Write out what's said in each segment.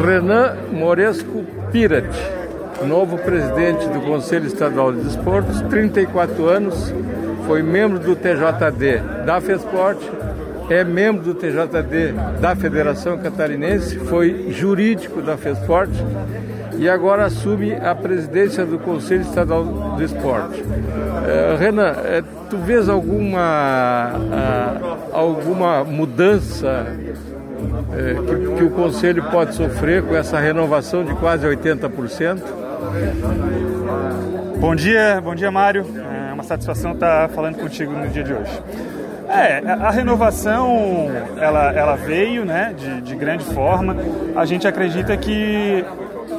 Renan Moresco Pirat, novo presidente do Conselho Estadual de Desportos, 34 anos, foi membro do TJD da FESPORT, é membro do TJD da Federação Catarinense, foi jurídico da FESPORT e agora assume a presidência do Conselho Estadual do Esporte. Uh, Renan, uh, tu vês alguma, uh, alguma mudança que, que, o Conselho pode sofrer com essa renovação de quase 80%? Bom dia, bom dia Mário. É uma satisfação estar falando contigo no dia de hoje. É, a renovação ela, ela veio né, de, de grande forma. A gente acredita que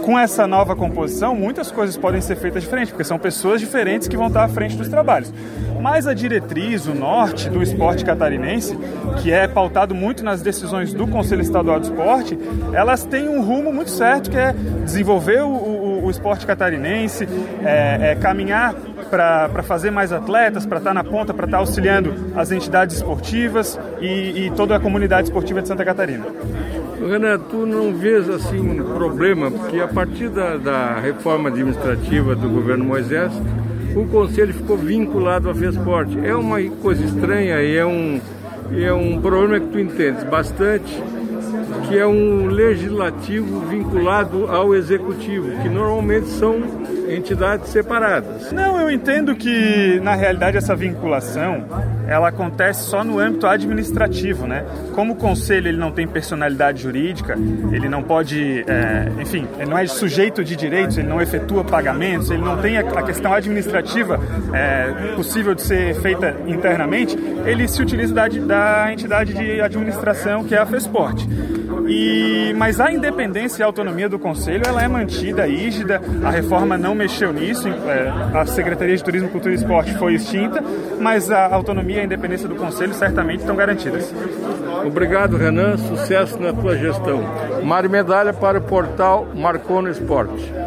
com essa nova composição, muitas coisas podem ser feitas diferentes, porque são pessoas diferentes que vão estar à frente dos trabalhos. Mas a diretriz, o norte do esporte catarinense, que é pautado muito nas decisões do Conselho Estadual do Esporte, elas têm um rumo muito certo, que é desenvolver o, o, o esporte catarinense, é, é caminhar para fazer mais atletas, para estar na ponta, para estar auxiliando as entidades esportivas e, e toda a comunidade esportiva de Santa Catarina. Renan, tu não vês assim problema, porque a partir da, da reforma administrativa do governo Moisés, o conselho ficou vinculado à FESPORT. É uma coisa estranha e é um, é um problema que tu entendes bastante, que é um legislativo vinculado ao executivo, que normalmente são entidades separadas. Não, eu entendo que na realidade essa vinculação ela acontece só no âmbito administrativo, né? Como o conselho ele não tem personalidade jurídica, ele não pode, é, enfim, ele não é sujeito de direitos, ele não efetua pagamentos, ele não tem a, questão administrativa é, possível de ser feita internamente, ele se utiliza da, da entidade de administração que é a FESPORT. E, mas a independência e a autonomia do Conselho ela é mantida, rígida, a reforma não mexeu nisso, é, a Secretaria de Turismo, Cultura e Esporte foi extinta, mas a autonomia e a independência do Conselho certamente estão garantidas. Obrigado, Renan, sucesso na tua gestão. Mário Medalha para o portal Marcou no Esporte.